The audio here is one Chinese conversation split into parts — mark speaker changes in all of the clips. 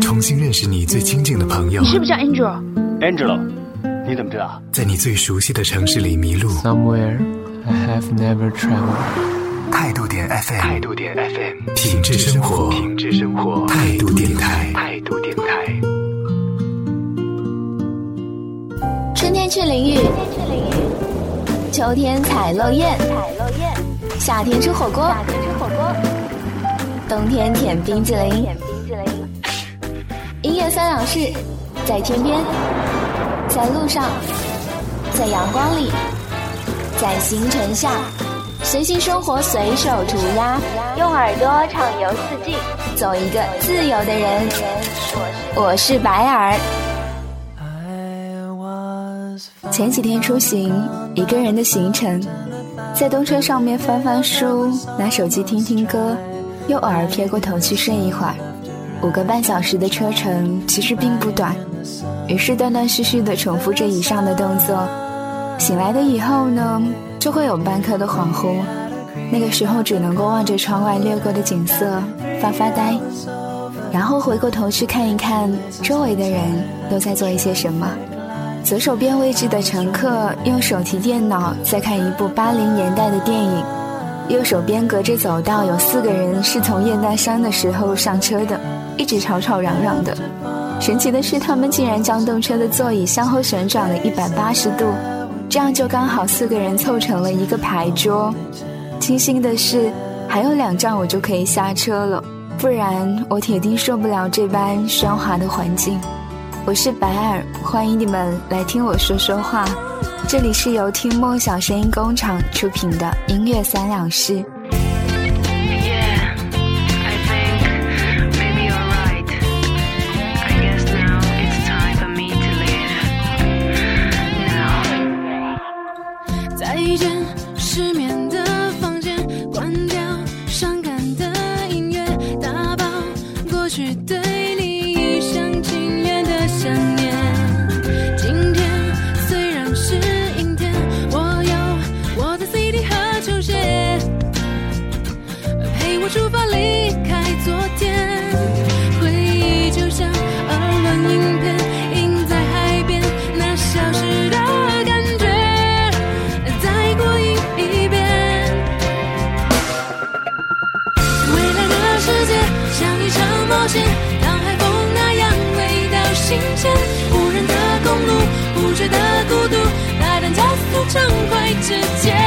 Speaker 1: 重新认识你最亲近的朋友。
Speaker 2: 你是不是叫 Angel？Angelo，
Speaker 3: 你怎么知道？
Speaker 1: 在你最熟悉的城市里迷路。
Speaker 4: Somewhere I have never traveled。
Speaker 1: 态度点 FM，
Speaker 3: 态度点 FM，
Speaker 1: 品质生活，
Speaker 3: 品质生活，
Speaker 1: 态度电台，
Speaker 3: 态度电台。
Speaker 5: 春天去淋雨，秋天采落叶，夏天吃火锅，冬天舔冰激凌。音乐三两事，在天边，在路上，在阳光里，在星辰下，随性生活，随手涂鸦，用耳朵畅游四季，做一个自由的人。我是白尔。前几天出行，一个人的行程，在动车上面翻翻书，拿手机听听歌，又偶尔撇过头去睡一会儿。五个半小时的车程其实并不短，于是断断续续的重复着以上的动作。醒来的以后呢，就会有半刻的恍惚，那个时候只能够望着窗外掠过的景色发发呆，然后回过头去看一看周围的人都在做一些什么。左手边位置的乘客用手提电脑在看一部八零年代的电影，右手边隔着走道有四个人是从雁荡山的时候上车的。一直吵吵嚷嚷的，神奇的是，他们竟然将动车的座椅向后旋转了一百八十度，这样就刚好四个人凑成了一个牌桌。庆幸的是，还有两站我就可以下车了，不然我铁定受不了这般喧哗的环境。我是白尔，欢迎你们来听我说说话。这里是由听梦想声音工厂出品的音乐三两事。
Speaker 6: 畅快之间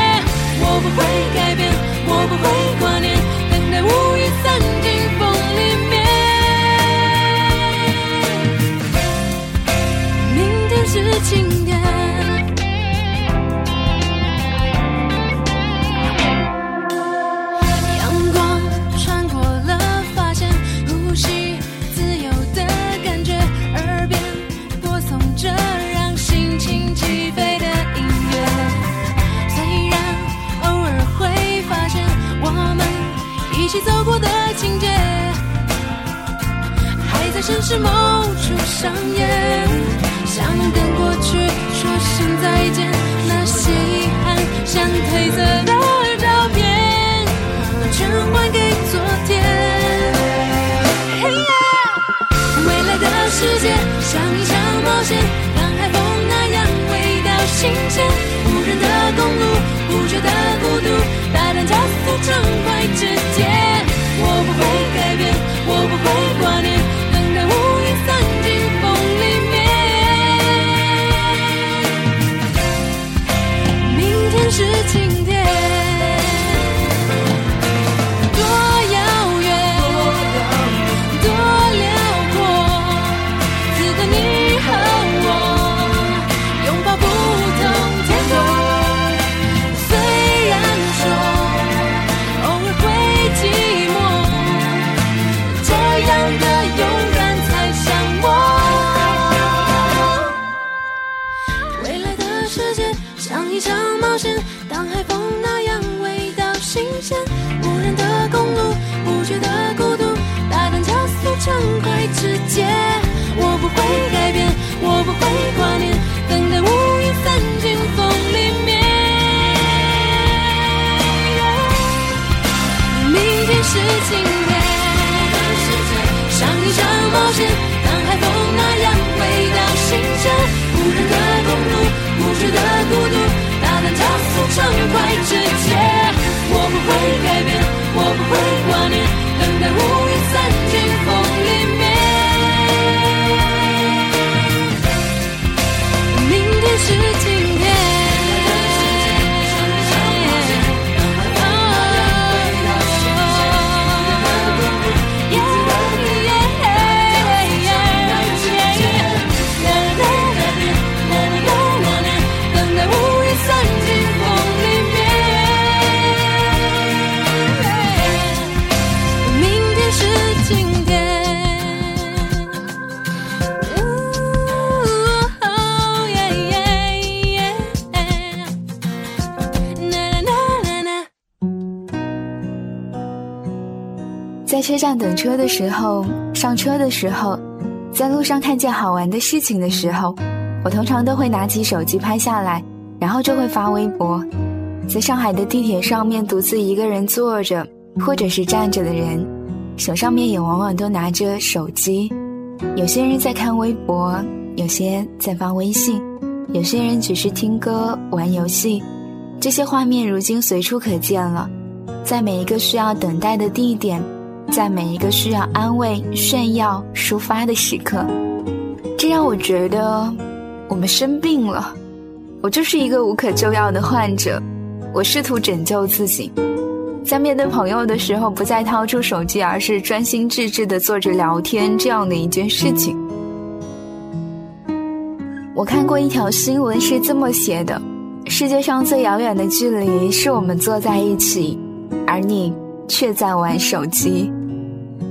Speaker 6: 起走过的情节，还在城市某处上演。想跟过去说声再见，那些遗憾像褪色的照片，全还给昨天。未来的世界像一场冒险，心间。无人的公路，不觉得孤独，大胆加速，畅快之间。我不会改变，我不会快直接，我不会改变，我不会挂念，等待乌云散尽，风里面。明天是晴天，上一场冒险，
Speaker 5: 当
Speaker 6: 海风那样味道新鲜。无人的公路，无知的孤独，大胆加速，畅快直接。我不会改变，我不会挂念，等待乌云散尽。至今天。
Speaker 5: 站等车的时候，上车的时候，在路上看见好玩的事情的时候，我通常都会拿起手机拍下来，然后就会发微博。在上海的地铁上面，独自一个人坐着或者是站着的人，手上面也往往都拿着手机。有些人在看微博，有些在发微信，有些人只是听歌、玩游戏。这些画面如今随处可见了，在每一个需要等待的地点，在每一个需要安慰、炫耀、抒发的时刻，这让我觉得我们生病了。我就是一个无可救药的患者。我试图拯救自己，在面对朋友的时候，不再掏出手机，而是专心致志地坐着聊天，这样的一件事情。我看过一条新闻，是这么写的：世界上最遥远的距离，是我们坐在一起，而你却在玩手机。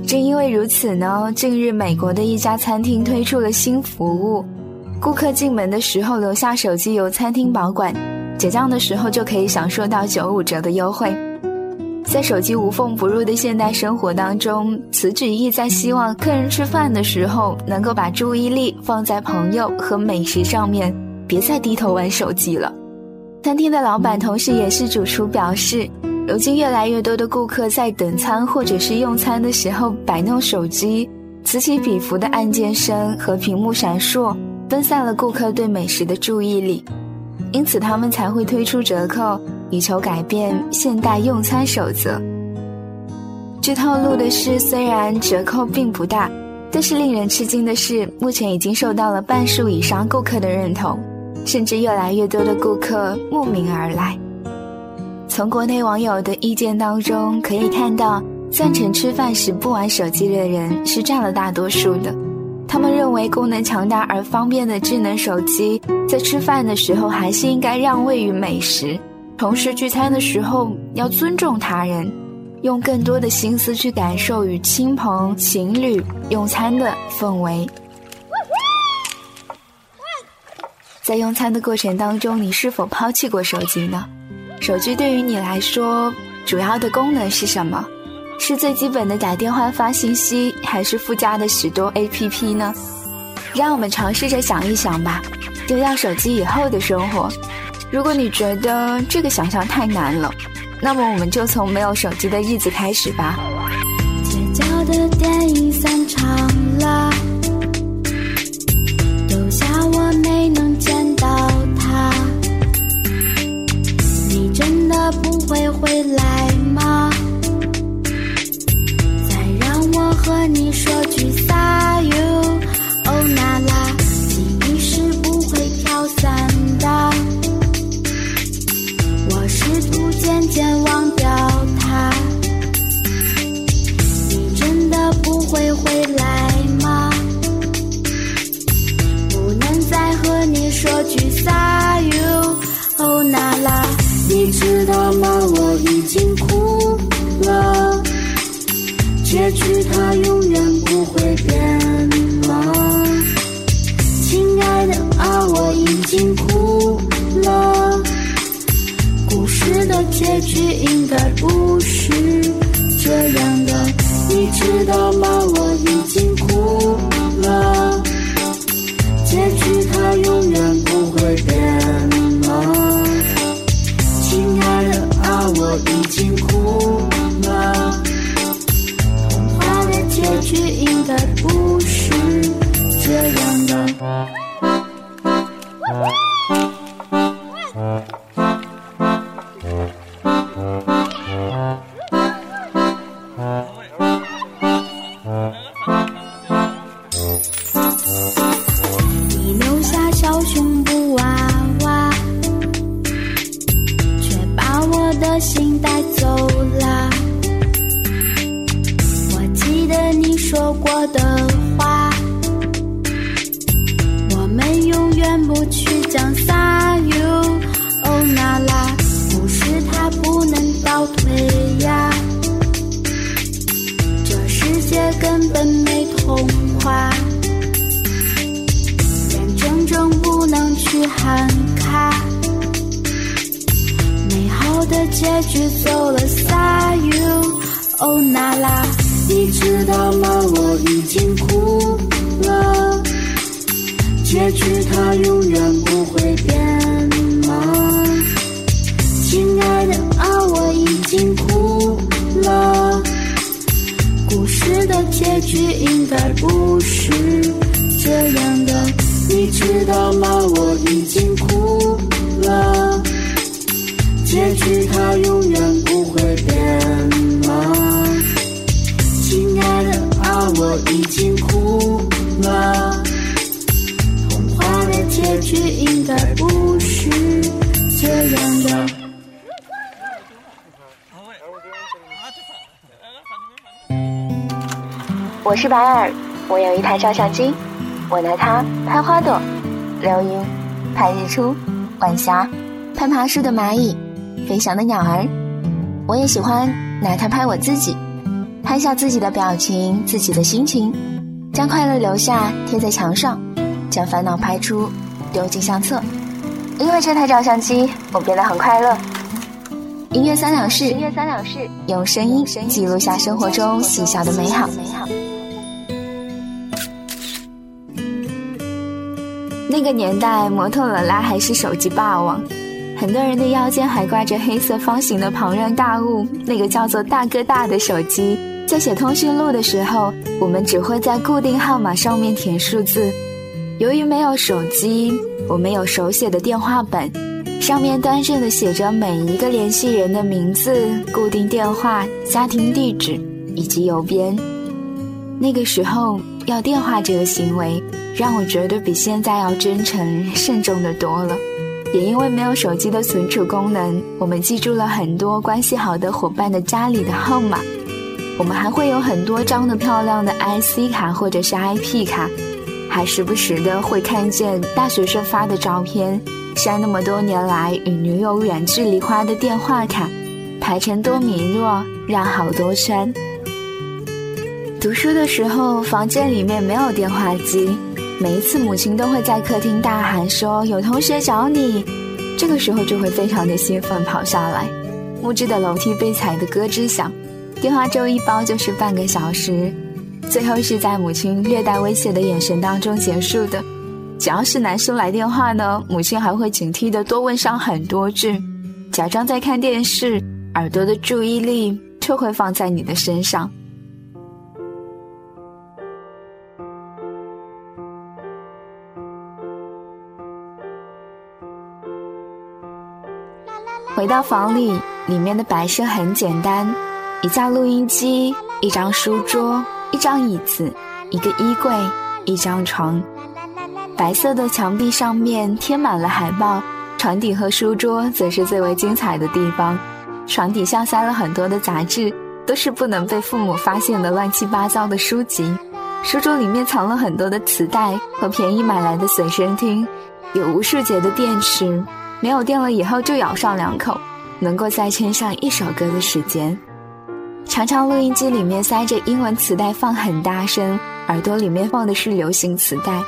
Speaker 5: 正因为如此呢，近日美国的一家餐厅推出了新服务，顾客进门的时候留下手机，由餐厅保管。结账的时候就可以享受到九五折的优惠。在手机无缝不入的现代生活当中，此举意在希望客人吃饭的时候能够把注意力放在朋友和美食上面，别再低头玩手机了。餐厅的老板同时也是主厨表示，如今越来越多的顾客在等餐或者是用餐的时候摆弄手机，此起彼伏的按键声和屏幕闪烁，分散了顾客对美食的注意力。因此，他们才会推出折扣，以求改变现代用餐守则。据透露的是，虽然折扣并不大，但是令人吃惊的是，目前已经受到了半数以上顾客的认同，甚至越来越多的顾客慕名而来。从国内网友的意见当中可以看到，赞成吃饭时不玩手机的人是占了大多数的。他们认为，功能强大而方便的智能手机，在吃饭的时候还是应该让位于美食；同时，聚餐的时候要尊重他人，用更多的心思去感受与亲朋、情侣用餐的氛围。在用餐的过程当中，你是否抛弃过手机呢？手机对于你来说，主要的功能是什么？是最基本的打电话发信息，还是附加的许多 APP 呢？让我们尝试着想一想吧，丢掉手机以后的生活。如果你觉得这个想象太难了，那么我们就从没有手机的日子开始吧。
Speaker 7: 街角的电影散场了，结局它永远不会变吗，亲爱的啊，我已经哭了。故事的结局应该不是这样的，你知道吗？我已去喊卡，美好的结局走了撒 you。哦，那拉。你知道吗？我已经哭了，结局它永远不会变吗？亲爱的啊，我已经哭了，故事的结局应该不是这样的，你知道吗？我已经哭了，结局它永远不会变吗？亲爱的啊，我已经哭了，童话的结局应该不是这样的。
Speaker 5: 我是白尔，我有一台照相机，我拿它拍花朵、流云、拍日出、晚霞、拍爬树的蚂蚁、飞翔的鸟儿。我也喜欢拿它拍我自己，拍下自己的表情、自己的心情，将快乐留下贴在墙上，将烦恼拍出丢进相册。因为这台照相机，我变得很快乐。音乐三两事，音乐三两事，用声音记录下生活中细小的美好。那个年代，摩托罗拉还是手机霸王，很多人的腰间还挂着黑色方形的庞然大物，那个叫做大哥大的手机。在写通讯录的时候，我们只会在固定号码上面填数字。由于没有手机，我们有手写的电话本，上面端正的写着每一个联系人的名字、固定电话、家庭地址以及邮编。那个时候要电话这个行为，让我觉得比现在要真诚慎重的多了。也因为没有手机的存储功能，我们记住了很多关系好的伙伴的家里的号码。我们还会有很多张的漂亮的 IC 卡或者是 IP 卡，还时不时的会看见大学生发的照片，晒那么多年来与女友远距离花的电话卡，排成多米诺，绕好多圈。读书的时候，房间里面没有电话机，每一次母亲都会在客厅大喊说：“有同学找你。”这个时候就会非常的兴奋跑下来。木质的楼梯被踩得咯吱响，电话粥一包就是半个小时，最后是在母亲略带威胁的眼神当中结束的。只要是男生来电话呢，母亲还会警惕的多问上很多句，假装在看电视，耳朵的注意力就会放在你的身上。回到房里，里面的摆设很简单：一架录音机、一张书桌、一张椅子、一个衣柜、一张床。白色的墙壁上面贴满了海报，床底和书桌则是最为精彩的地方。床底下塞了很多的杂志，都是不能被父母发现的乱七八糟的书籍。书桌里面藏了很多的磁带和便宜买来的随身听，有无数节的电池。没有电了以后就咬上两口，能够再撑上一首歌的时间。常常录音机里面塞着英文磁带放很大声，耳朵里面放的是流行磁带。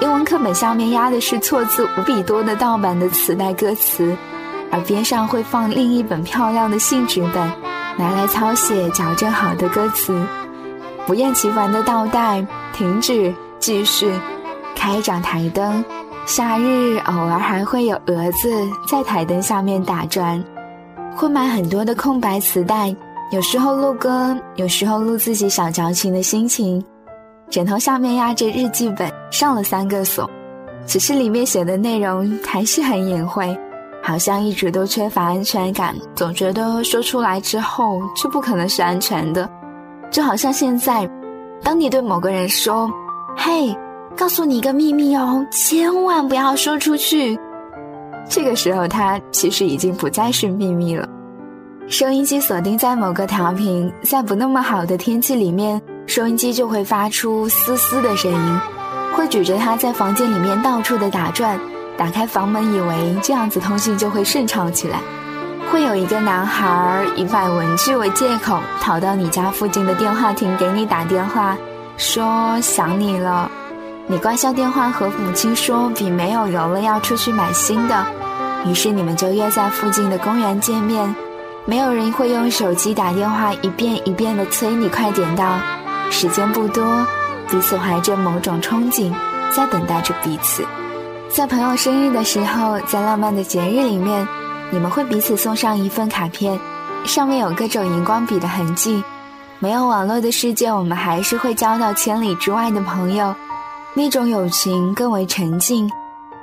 Speaker 5: 英文课本下面压的是错字无比多的盗版的磁带歌词，而边上会放另一本漂亮的信纸本，拿来抄写矫正好的歌词。不厌其烦的倒带，停止，继续，开一盏台灯。夏日偶尔还会有蛾子在台灯下面打转，会买很多的空白磁带，有时候录歌，有时候录自己小矫情的心情。枕头下面压着日记本，上了三个锁，只是里面写的内容还是很隐晦，好像一直都缺乏安全感，总觉得说出来之后就不可能是安全的，就好像现在，当你对某个人说：“嘿。”告诉你一个秘密哦，千万不要说出去。这个时候，它其实已经不再是秘密了。收音机锁定在某个调频，在不那么好的天气里面，收音机就会发出嘶嘶的声音，会举着它在房间里面到处的打转。打开房门，以为这样子通信就会顺畅起来。会有一个男孩以买文具为借口，跑到你家附近的电话亭给你打电话，说想你了。你挂下电话，和母亲说笔没有油了，要出去买新的。于是你们就约在附近的公园见面。
Speaker 8: 没有人会用手机打电话一遍一遍的催你快点到。时间不多，彼此怀着某种憧憬，在等待着彼此。在朋友生日的时候，在浪漫的节日里面，你们会彼此送上一份卡片，上面有各种荧光笔的痕迹。没有网络的世界，我们还是会交到千里之外的朋友，那种友情更为沉静，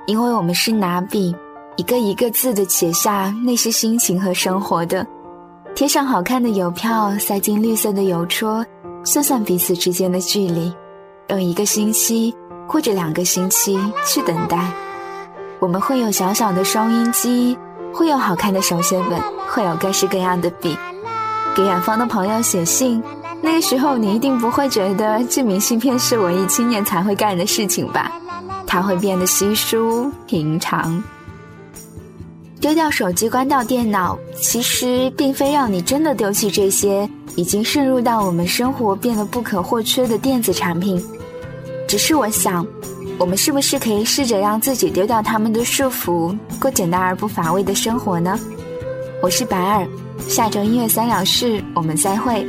Speaker 8: 因为我们是拿笔一个一个字的写下那些心情和生活的，贴上好看的邮票，塞进绿色的邮戳。算算彼此之间的距离，用一个星期或者两个星期去等待。我们会有小小的收音机，会有好看的手写本，会有各式各样的笔。给远方的朋友写信，那个时候你一定不会觉得寄明信片是文艺青年才会干的事情吧？它会变得稀疏平常。丢掉手机，关掉电脑，其实并非让你真的丢弃这些。已经渗入到我们生活变得不可或缺的电子产品，只是我想，我们是不是可以试着让自己丢掉他们的束缚，过简单而不乏味的生活呢？我是白尔，下周音乐三两事，我们再会。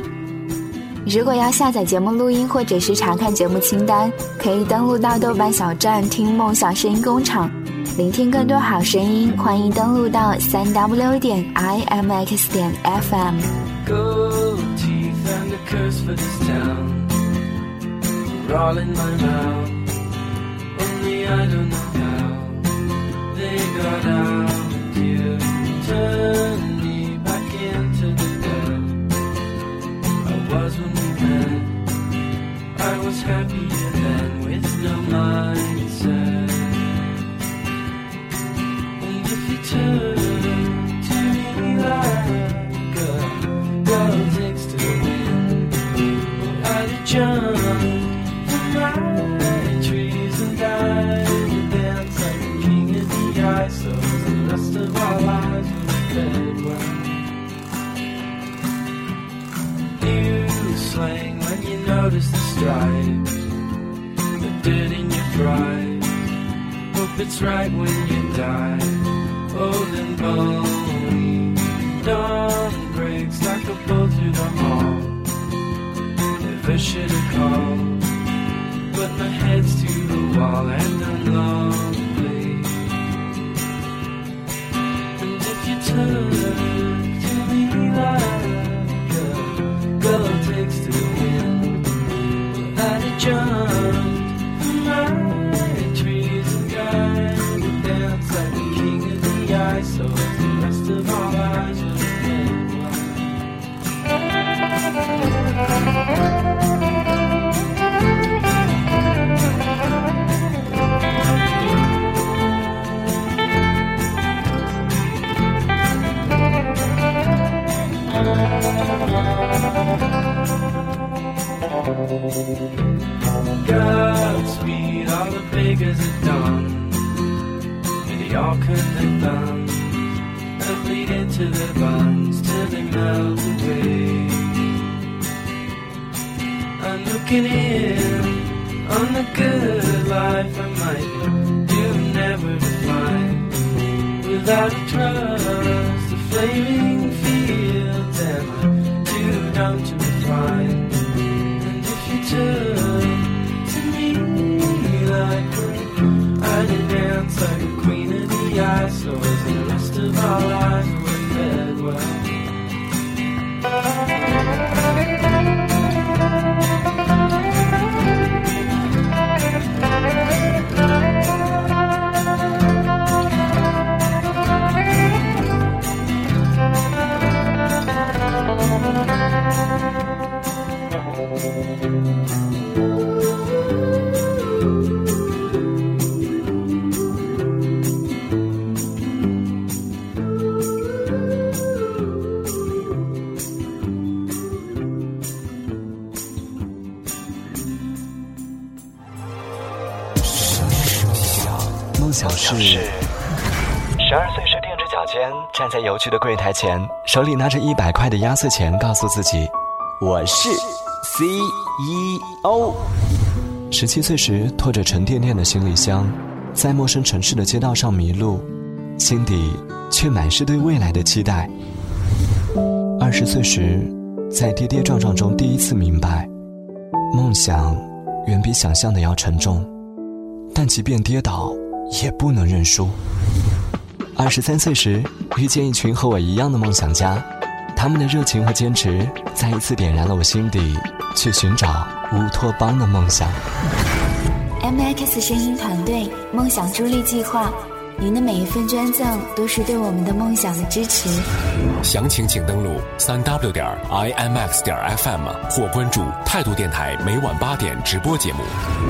Speaker 8: 如果要下载节目录音或者是查看节目清单，可以登录到豆瓣小站听梦想声音工厂，聆听更多好声音。欢迎登录到三 w 点 i m x 点 f m。a curse for this town. We're all in my mouth. Only I don't know how dirt in your fries. Hope it's right when you die, old and bony. Dawn breaks like a bull through the hall never should have called. But my head's to the wall and I'm lonely. And if you turn to me like a girl takes to the wind, I'd have without trust, the flaming fields and too dumb to find And if you turn to me like I did dance like a queen of the ice, so as the rest of our lives
Speaker 9: 站在邮局的柜台前，手里拿着一百块的压岁钱，告诉自己：“我是 CEO。”十七岁时拖着沉甸甸的行李箱，在陌生城市的街道上迷路，心底却满是对未来的期待。二十岁时，在跌跌撞撞中第一次明白，梦想远比想象的要沉重，但即便跌倒，也不能认输。二十三岁时，遇见一群和我一样的梦想家，他们的热情和坚持再一次点燃了我心底去寻找乌托邦的梦想。
Speaker 5: M X 声音团队梦想助力计划，您的每一份捐赠都是对我们的梦想的支持。
Speaker 10: 详情请登录三 w 点 i m x 点 f m 或关注态度电台每晚八点直播节目。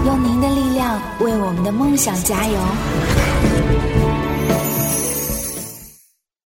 Speaker 5: 用您的力量为我们的梦想加油。